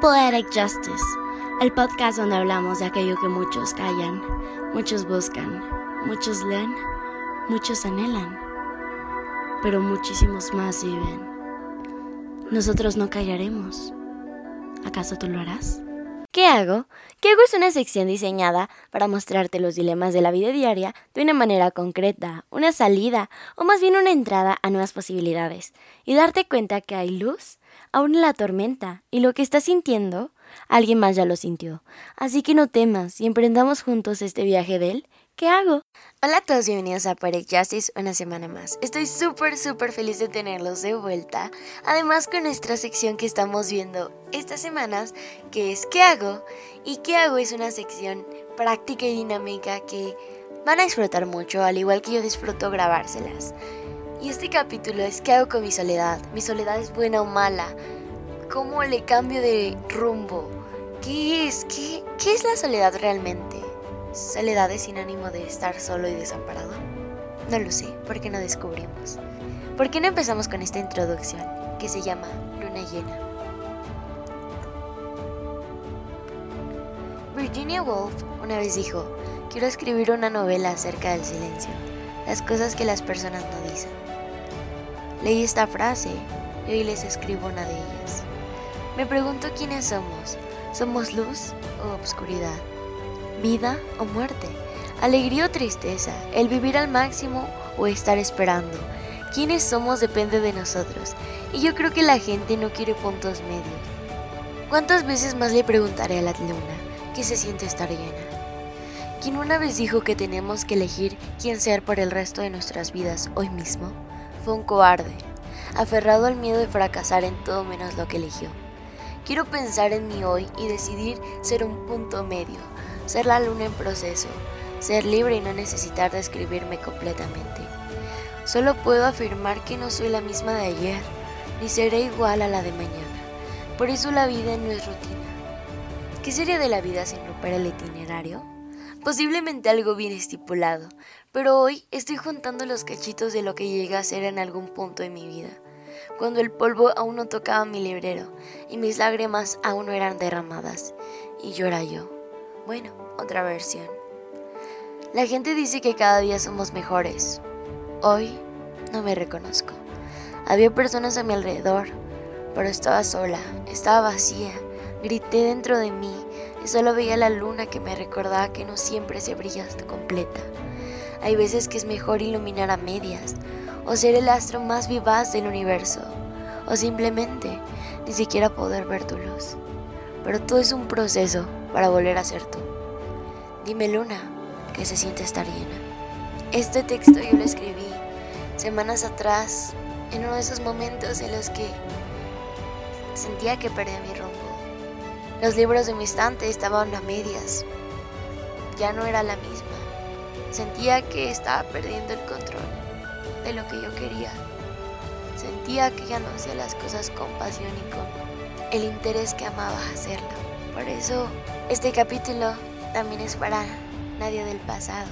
Poetic Justice, el podcast donde hablamos de aquello que muchos callan, muchos buscan, muchos leen, muchos anhelan, pero muchísimos más viven. Nosotros no callaremos. ¿Acaso tú lo harás? ¿Qué hago? ¿Qué hago es una sección diseñada para mostrarte los dilemas de la vida diaria de una manera concreta, una salida o más bien una entrada a nuevas posibilidades y darte cuenta que hay luz aún en la tormenta y lo que estás sintiendo, alguien más ya lo sintió. Así que no temas y emprendamos juntos este viaje de él ¿Qué hago? Hola a todos, bienvenidos a Poetic Justice una semana más. Estoy súper, súper feliz de tenerlos de vuelta. Además con nuestra sección que estamos viendo estas semanas, que es ¿Qué hago? Y ¿Qué hago? es una sección práctica y dinámica que van a disfrutar mucho, al igual que yo disfruto grabárselas. Y este capítulo es ¿Qué hago con mi soledad? ¿Mi soledad es buena o mala? ¿Cómo le cambio de rumbo? ¿Qué es? ¿Qué, qué es la soledad realmente? ¿Soledad es sinónimo de estar solo y desamparado? No lo sé, ¿por qué no descubrimos? ¿Por qué no empezamos con esta introducción que se llama Luna Llena? Virginia Woolf una vez dijo, quiero escribir una novela acerca del silencio, las cosas que las personas no dicen. Leí esta frase y hoy les escribo una de ellas. Me pregunto quiénes somos. ¿Somos luz o obscuridad? vida o muerte, alegría o tristeza, el vivir al máximo o estar esperando. Quiénes somos depende de nosotros, y yo creo que la gente no quiere puntos medios. ¿Cuántas veces más le preguntaré a la luna qué se siente estar llena? Quien una vez dijo que tenemos que elegir quién ser por el resto de nuestras vidas hoy mismo, fue un cobarde, aferrado al miedo de fracasar en todo menos lo que eligió. Quiero pensar en mí hoy y decidir ser un punto medio, ser la luna en proceso, ser libre y no necesitar describirme completamente. Solo puedo afirmar que no soy la misma de ayer, ni seré igual a la de mañana. Por eso la vida no es rutina. ¿Qué sería de la vida sin romper el itinerario? Posiblemente algo bien estipulado, pero hoy estoy juntando los cachitos de lo que llegué a ser en algún punto de mi vida, cuando el polvo aún no tocaba mi librero y mis lágrimas aún no eran derramadas, y era yo. Bueno, otra versión. La gente dice que cada día somos mejores. Hoy no me reconozco. Había personas a mi alrededor, pero estaba sola, estaba vacía. Grité dentro de mí y solo veía la luna que me recordaba que no siempre se brilla hasta completa. Hay veces que es mejor iluminar a medias, o ser el astro más vivaz del universo, o simplemente ni siquiera poder ver tu luz. Pero todo es un proceso para volver a ser tú. Dime Luna, que se siente estar llena. Este texto yo lo escribí semanas atrás, en uno de esos momentos en los que sentía que perdía mi rumbo. Los libros de mi estante estaban a medias. Ya no era la misma. Sentía que estaba perdiendo el control de lo que yo quería. Sentía que ya no hacía las cosas con pasión y con el interés que amaba hacerlo. Por eso este capítulo también es para nadie del pasado,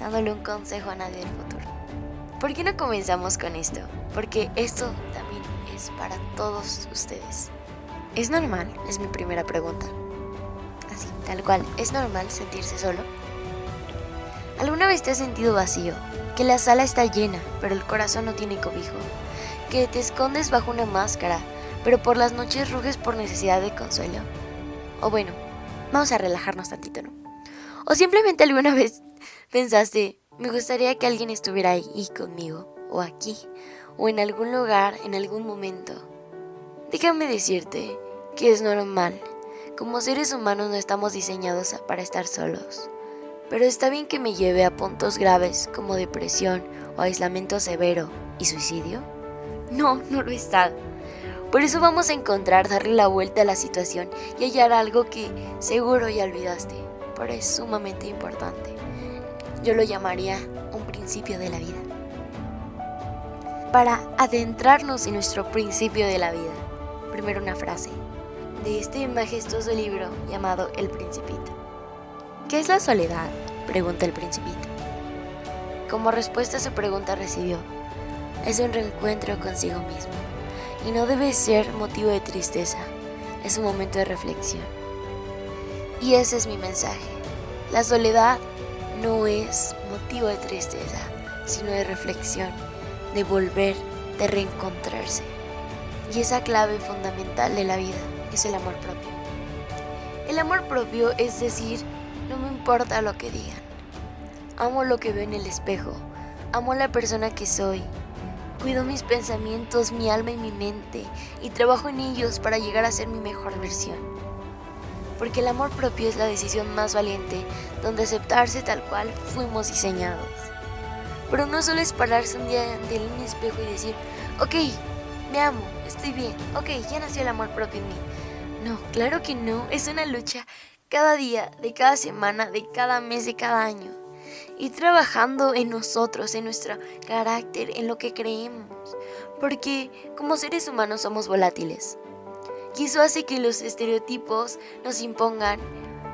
dándole un consejo a nadie del futuro. ¿Por qué no comenzamos con esto? Porque esto también es para todos ustedes. ¿Es normal? Es mi primera pregunta. Así, tal cual, ¿es normal sentirse solo? ¿Alguna vez te has sentido vacío? Que la sala está llena, pero el corazón no tiene cobijo. Que te escondes bajo una máscara, pero por las noches ruges por necesidad de consuelo. O bueno, vamos a relajarnos tantito, ¿no? O simplemente alguna vez pensaste, me gustaría que alguien estuviera ahí conmigo, o aquí, o en algún lugar, en algún momento. Déjame decirte que es normal. Como seres humanos no estamos diseñados para estar solos. Pero está bien que me lleve a puntos graves como depresión o aislamiento severo y suicidio. No, no lo está. Por eso vamos a encontrar darle la vuelta a la situación y hallar algo que seguro ya olvidaste, pero es sumamente importante. Yo lo llamaría un principio de la vida. Para adentrarnos en nuestro principio de la vida, primero una frase de este majestuoso libro llamado El Principito. ¿Qué es la soledad? pregunta el Principito. Como respuesta a su pregunta recibió, es un reencuentro consigo mismo y no debe ser motivo de tristeza. es un momento de reflexión. Y ese es mi mensaje. La soledad no es motivo de tristeza, sino de reflexión, de volver, de reencontrarse. Y esa clave fundamental de la vida es el amor propio. El amor propio es decir, no me importa lo que digan. Amo lo que veo en el espejo. Amo la persona que soy. Cuido mis pensamientos, mi alma y mi mente y trabajo en ellos para llegar a ser mi mejor versión. Porque el amor propio es la decisión más valiente donde aceptarse tal cual fuimos diseñados. Pero no solo es pararse un día ante un espejo y decir, ok, me amo, estoy bien, ok, ya nació el amor propio en mí. No, claro que no, es una lucha cada día, de cada semana, de cada mes, de cada año. Y trabajando en nosotros, en nuestro carácter, en lo que creemos. Porque como seres humanos somos volátiles. Y eso hace que los estereotipos nos impongan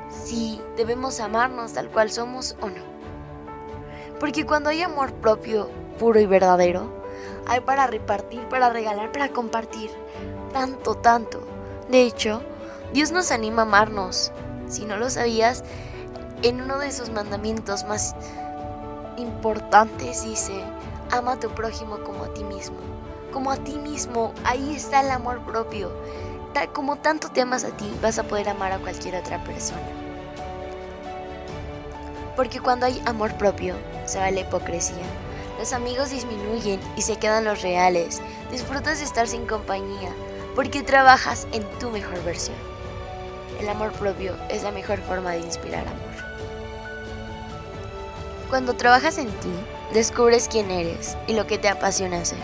si debemos amarnos tal cual somos o no. Porque cuando hay amor propio, puro y verdadero, hay para repartir, para regalar, para compartir. Tanto, tanto. De hecho, Dios nos anima a amarnos. Si no lo sabías, en uno de sus mandamientos más importantes dice, ama a tu prójimo como a ti mismo. Como a ti mismo, ahí está el amor propio. Como tanto te amas a ti, vas a poder amar a cualquier otra persona. Porque cuando hay amor propio, se va la hipocresía. Los amigos disminuyen y se quedan los reales. Disfrutas de estar sin compañía porque trabajas en tu mejor versión. El amor propio es la mejor forma de inspirar amor. Cuando trabajas en ti, descubres quién eres y lo que te apasiona hacer.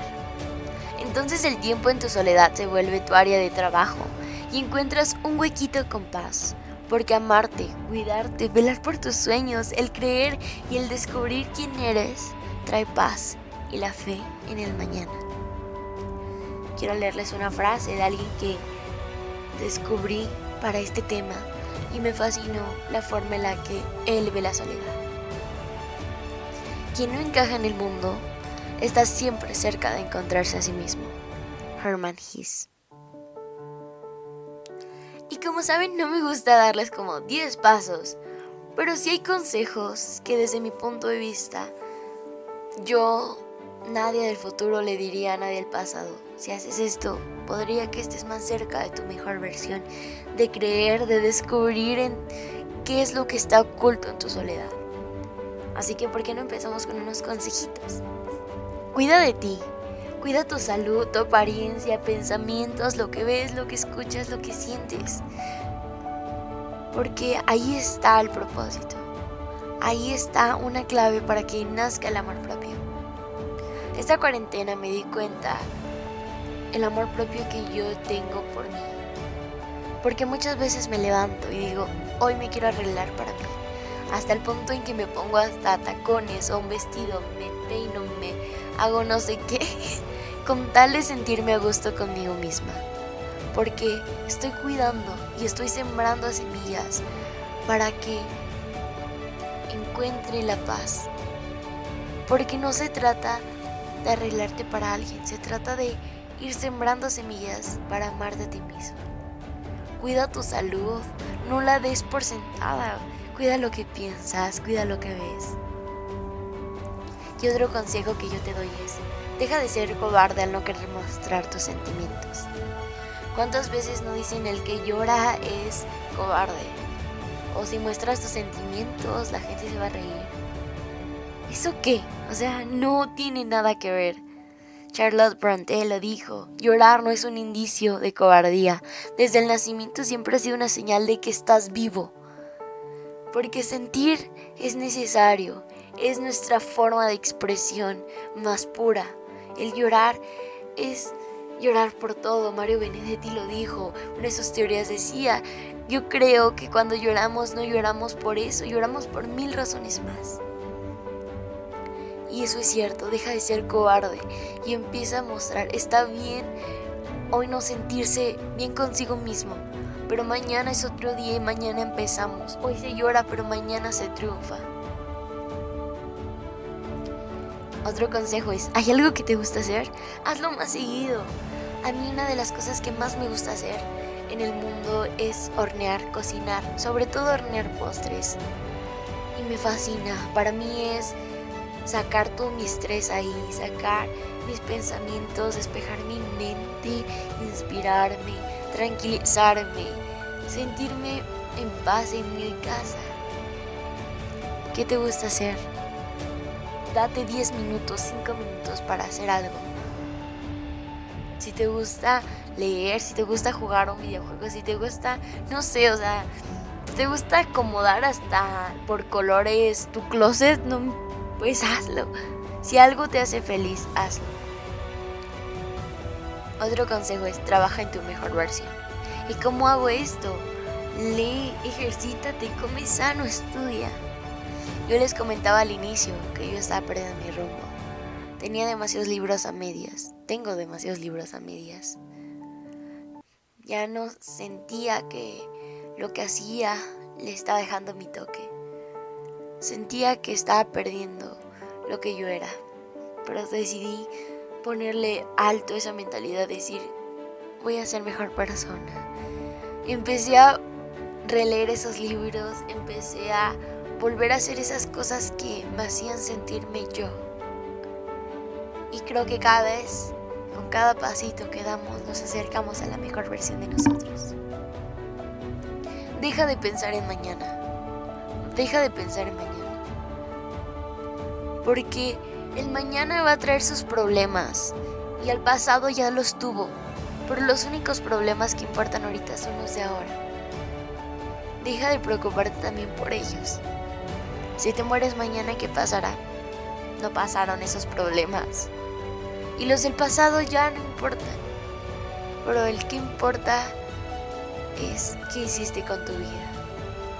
Entonces el tiempo en tu soledad se vuelve tu área de trabajo y encuentras un huequito con paz. Porque amarte, cuidarte, velar por tus sueños, el creer y el descubrir quién eres trae paz y la fe en el mañana quiero leerles una frase de alguien que descubrí para este tema y me fascinó la forma en la que él ve la soledad. Quien no encaja en el mundo está siempre cerca de encontrarse a sí mismo. Herman Hesse. Y como saben, no me gusta darles como 10 pasos, pero sí hay consejos que desde mi punto de vista yo Nadie del futuro le diría a nadie del pasado, si haces esto, podría que estés más cerca de tu mejor versión, de creer, de descubrir en qué es lo que está oculto en tu soledad. Así que, ¿por qué no empezamos con unos consejitos? Cuida de ti, cuida tu salud, tu apariencia, pensamientos, lo que ves, lo que escuchas, lo que sientes. Porque ahí está el propósito. Ahí está una clave para que nazca el amor propio. Esta cuarentena me di cuenta el amor propio que yo tengo por mí. Porque muchas veces me levanto y digo, hoy me quiero arreglar para mí. Hasta el punto en que me pongo hasta tacones o un vestido, me peino, me hago no sé qué, con tal de sentirme a gusto conmigo misma. Porque estoy cuidando y estoy sembrando semillas para que encuentre la paz. Porque no se trata de arreglarte para alguien, se trata de ir sembrando semillas para amar de ti mismo. Cuida tu salud, no la des por sentada, cuida lo que piensas, cuida lo que ves. Y otro consejo que yo te doy es, deja de ser cobarde al no querer mostrar tus sentimientos. ¿Cuántas veces no dicen el que llora es cobarde? O si muestras tus sentimientos, la gente se va a reír. ¿Eso qué? O sea, no tiene nada que ver. Charlotte Bronte lo dijo, llorar no es un indicio de cobardía. Desde el nacimiento siempre ha sido una señal de que estás vivo. Porque sentir es necesario, es nuestra forma de expresión más pura. El llorar es llorar por todo. Mario Benedetti lo dijo, una de sus teorías decía, yo creo que cuando lloramos no lloramos por eso, lloramos por mil razones más. Y eso es cierto, deja de ser cobarde y empieza a mostrar, está bien hoy no sentirse bien consigo mismo, pero mañana es otro día y mañana empezamos. Hoy se llora, pero mañana se triunfa. Otro consejo es, ¿hay algo que te gusta hacer? Hazlo más seguido. A mí una de las cosas que más me gusta hacer en el mundo es hornear, cocinar, sobre todo hornear postres. Y me fascina, para mí es sacar todo mi estrés ahí, sacar mis pensamientos, despejar mi mente, inspirarme, tranquilizarme, sentirme en paz en mi casa. ¿Qué te gusta hacer? Date 10 minutos, 5 minutos para hacer algo. Si te gusta leer, si te gusta jugar un videojuego, si te gusta, no sé, o sea, te gusta acomodar hasta por colores tu closet, no, pues hazlo. Si algo te hace feliz, hazlo. Otro consejo es trabaja en tu mejor versión. ¿Y cómo hago esto? Lee, ejercítate, come sano, estudia. Yo les comentaba al inicio que yo estaba perdiendo mi rumbo. Tenía demasiados libros a medias. Tengo demasiados libros a medias. Ya no sentía que lo que hacía le estaba dejando mi toque. Sentía que estaba perdiendo lo que yo era. Pero decidí ponerle alto esa mentalidad, decir, voy a ser mejor persona. empecé a releer esos libros, empecé a volver a hacer esas cosas que me hacían sentirme yo. Y creo que cada vez, con cada pasito que damos, nos acercamos a la mejor versión de nosotros. Deja de pensar en mañana. Deja de pensar en mañana. Porque el mañana va a traer sus problemas y el pasado ya los tuvo, pero los únicos problemas que importan ahorita son los de ahora. Deja de preocuparte también por ellos. Si te mueres mañana, ¿qué pasará? No pasaron esos problemas. Y los del pasado ya no importan. Pero el que importa es qué hiciste con tu vida,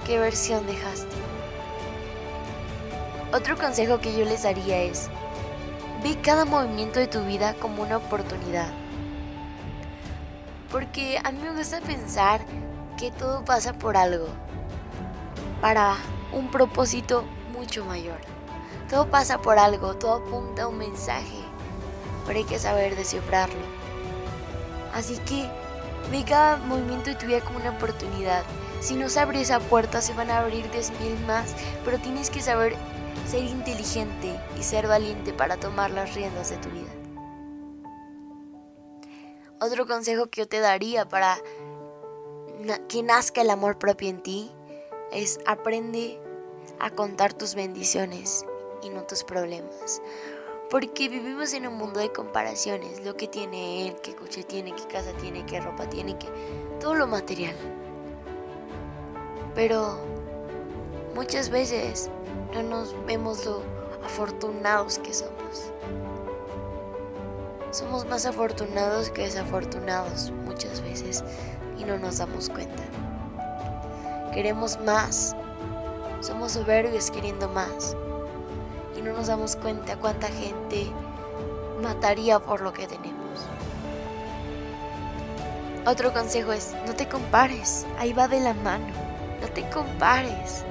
qué versión dejaste. Otro consejo que yo les daría es, Ve cada movimiento de tu vida como una oportunidad. Porque a mí me gusta pensar que todo pasa por algo, para un propósito mucho mayor. Todo pasa por algo, todo apunta a un mensaje, pero hay que saber descifrarlo. Así que ve cada movimiento de tu vida como una oportunidad. Si no se abre esa puerta, se van a abrir 10.000 más, pero tienes que saber ser inteligente y ser valiente para tomar las riendas de tu vida. Otro consejo que yo te daría para que nazca el amor propio en ti es aprende a contar tus bendiciones y no tus problemas. Porque vivimos en un mundo de comparaciones, lo que tiene él, qué coche tiene, qué casa tiene, qué ropa tiene, qué todo lo material. Pero muchas veces no nos vemos lo afortunados que somos. Somos más afortunados que desafortunados muchas veces y no nos damos cuenta. Queremos más. Somos soberbios queriendo más. Y no nos damos cuenta cuánta gente mataría por lo que tenemos. Otro consejo es, no te compares. Ahí va de la mano. No te compares.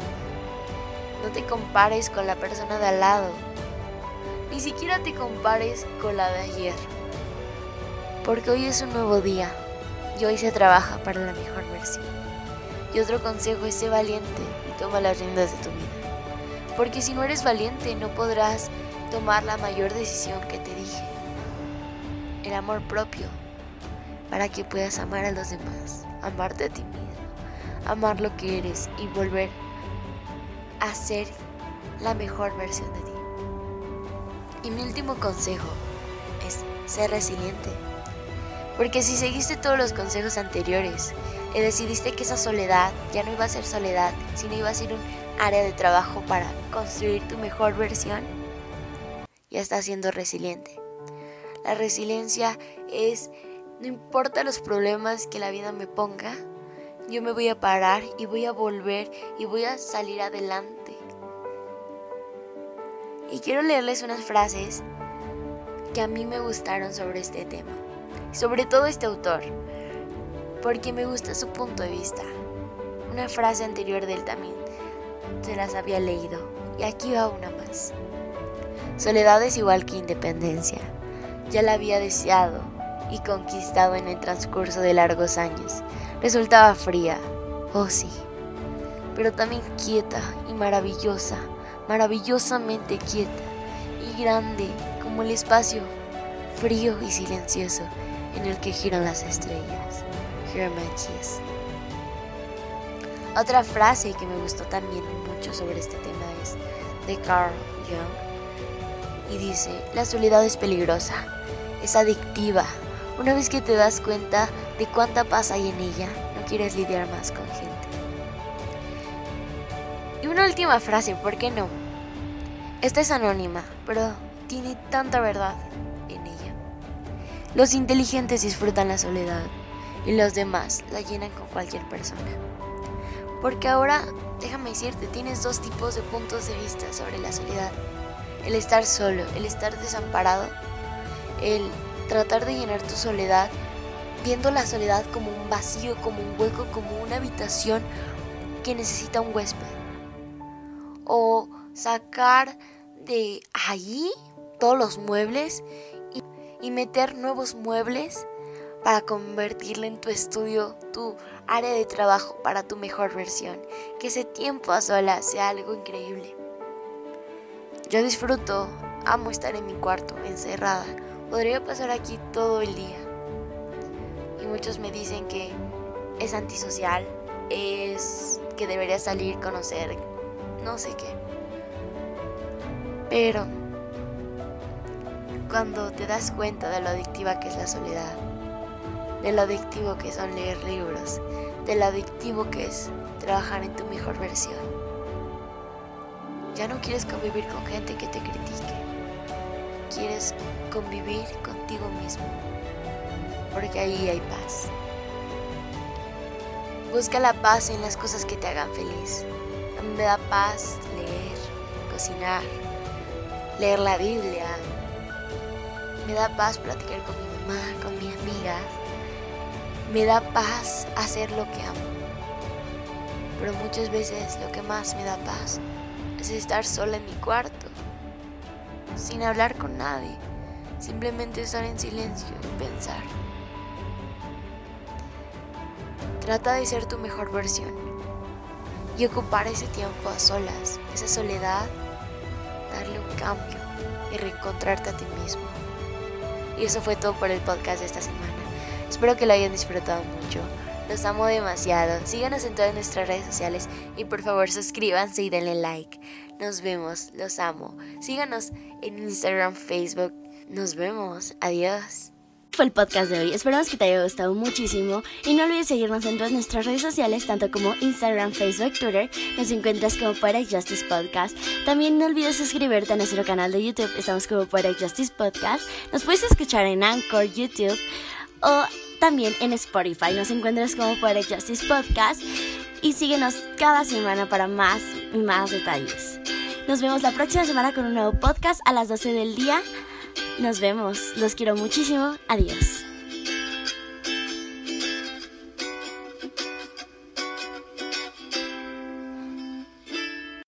No te compares con la persona de al lado. Ni siquiera te compares con la de ayer. Porque hoy es un nuevo día y hoy se trabaja para la mejor versión. Y otro consejo es ser valiente y toma las riendas de tu vida. Porque si no eres valiente no podrás tomar la mayor decisión que te dije. El amor propio. Para que puedas amar a los demás, amarte a ti mismo, amar lo que eres y volver a ser la mejor versión de ti. Y mi último consejo es ser resiliente. Porque si seguiste todos los consejos anteriores y decidiste que esa soledad ya no iba a ser soledad, sino iba a ser un área de trabajo para construir tu mejor versión, ya estás siendo resiliente. La resiliencia es, no importa los problemas que la vida me ponga, yo me voy a parar y voy a volver y voy a salir adelante. Y quiero leerles unas frases que a mí me gustaron sobre este tema, sobre todo este autor, porque me gusta su punto de vista. Una frase anterior de él también se las había leído y aquí va una más. Soledad es igual que independencia. Ya la había deseado y conquistado en el transcurso de largos años Resultaba fría, oh sí, pero también quieta y maravillosa, maravillosamente quieta y grande como el espacio frío y silencioso en el que giran las estrellas. Hermanches. Otra frase que me gustó también mucho sobre este tema es de Carl Jung y dice, la soledad es peligrosa, es adictiva. Una vez que te das cuenta de cuánta paz hay en ella, no quieres lidiar más con gente. Y una última frase, ¿por qué no? Esta es anónima, pero tiene tanta verdad en ella. Los inteligentes disfrutan la soledad y los demás la llenan con cualquier persona. Porque ahora, déjame decirte, tienes dos tipos de puntos de vista sobre la soledad. El estar solo, el estar desamparado, el tratar de llenar tu soledad, viendo la soledad como un vacío, como un hueco, como una habitación que necesita un huésped. O sacar de allí todos los muebles y, meter nuevos muebles para convertirlo en tu estudio, tu área de trabajo para tu mejor versión. Que ese tiempo a solas sea algo increíble. Yo disfruto, amo estar en mi cuarto, encerrada. Podría pasar aquí todo el día. Y muchos me dicen que es antisocial, es que debería salir, conocer, no sé qué. Pero cuando te das cuenta de lo adictiva que es la soledad, de lo adictivo que son leer libros, de lo adictivo que es trabajar en tu mejor versión. Ya no quieres convivir con gente que te critique. Quieres convivir contigo mismo, porque ahí hay paz. Busca la paz en las cosas que te hagan feliz. A mí me da paz leer, cocinar, leer la Biblia. Me da paz platicar con mi mamá, con mi amiga, me da paz hacer lo que amo. Pero muchas veces lo que más me da paz es estar sola en mi cuarto, sin hablar con nadie, simplemente estar en silencio y pensar. Trata de ser tu mejor versión y ocupar ese tiempo a solas, esa soledad, darle un cambio y reencontrarte a ti mismo. Y eso fue todo por el podcast de esta semana. Espero que lo hayan disfrutado mucho. Los amo demasiado. Síganos en todas nuestras redes sociales y por favor suscríbanse y denle like. Nos vemos, los amo. Síganos en Instagram, Facebook. Nos vemos. Adiós fue el podcast de hoy. Esperamos que te haya gustado muchísimo y no olvides seguirnos en todas nuestras redes sociales, tanto como Instagram, Facebook, Twitter. Nos encuentras como Poetic Justice Podcast. También no olvides suscribirte a nuestro canal de YouTube. Estamos como Poetic Justice Podcast. Nos puedes escuchar en Anchor, YouTube o también en Spotify. Nos encuentras como Poetic Justice Podcast y síguenos cada semana para más y más detalles. Nos vemos la próxima semana con un nuevo podcast a las 12 del día. Nos vemos. Los quiero muchísimo. Adiós.